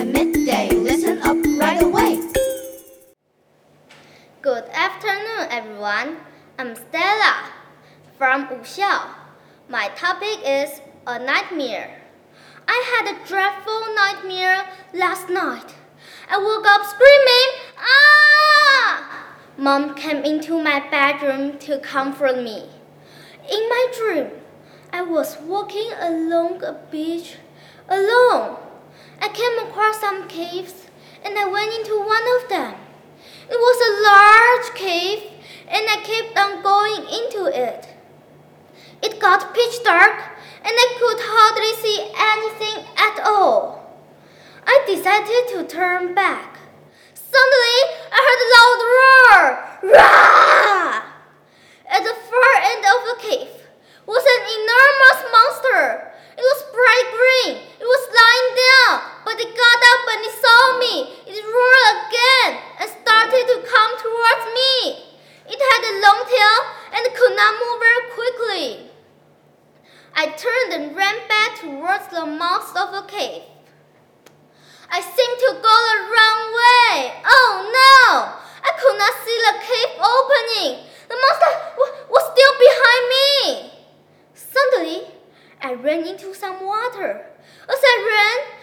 at midday. Listen up right away. Good afternoon, everyone. I'm Stella from Wuxiao. My topic is a nightmare. I had a dreadful nightmare last night. I woke up screaming, Ah! Mom came into my bedroom to comfort me. In my dream, I was walking along a beach alone. I came across some caves and I went into one of them. It was a large cave and I kept on going into it. It got pitch dark and I could hardly see anything at all. I decided to turn back. Suddenly, I heard a loud roar. Rah! At the far end of the cave was an enormous monster. It was bright green. It was lying down, but it got up and it saw me. It roared again and started to come towards me. It had a long tail and could not move very quickly. I turned and ran back towards the mouth of the cave. I seemed to go the wrong way. Oh no! I could not see the cave opening. The monster was still behind me. Suddenly, I ran into some water. As I ran,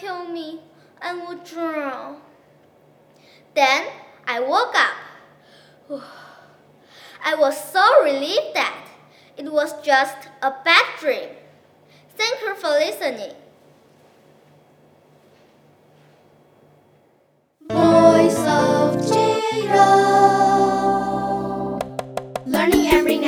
kill me. I will drown. Then I woke up. I was so relieved that it was just a bad dream. Thank you for listening. Voice of Jiren. Learning every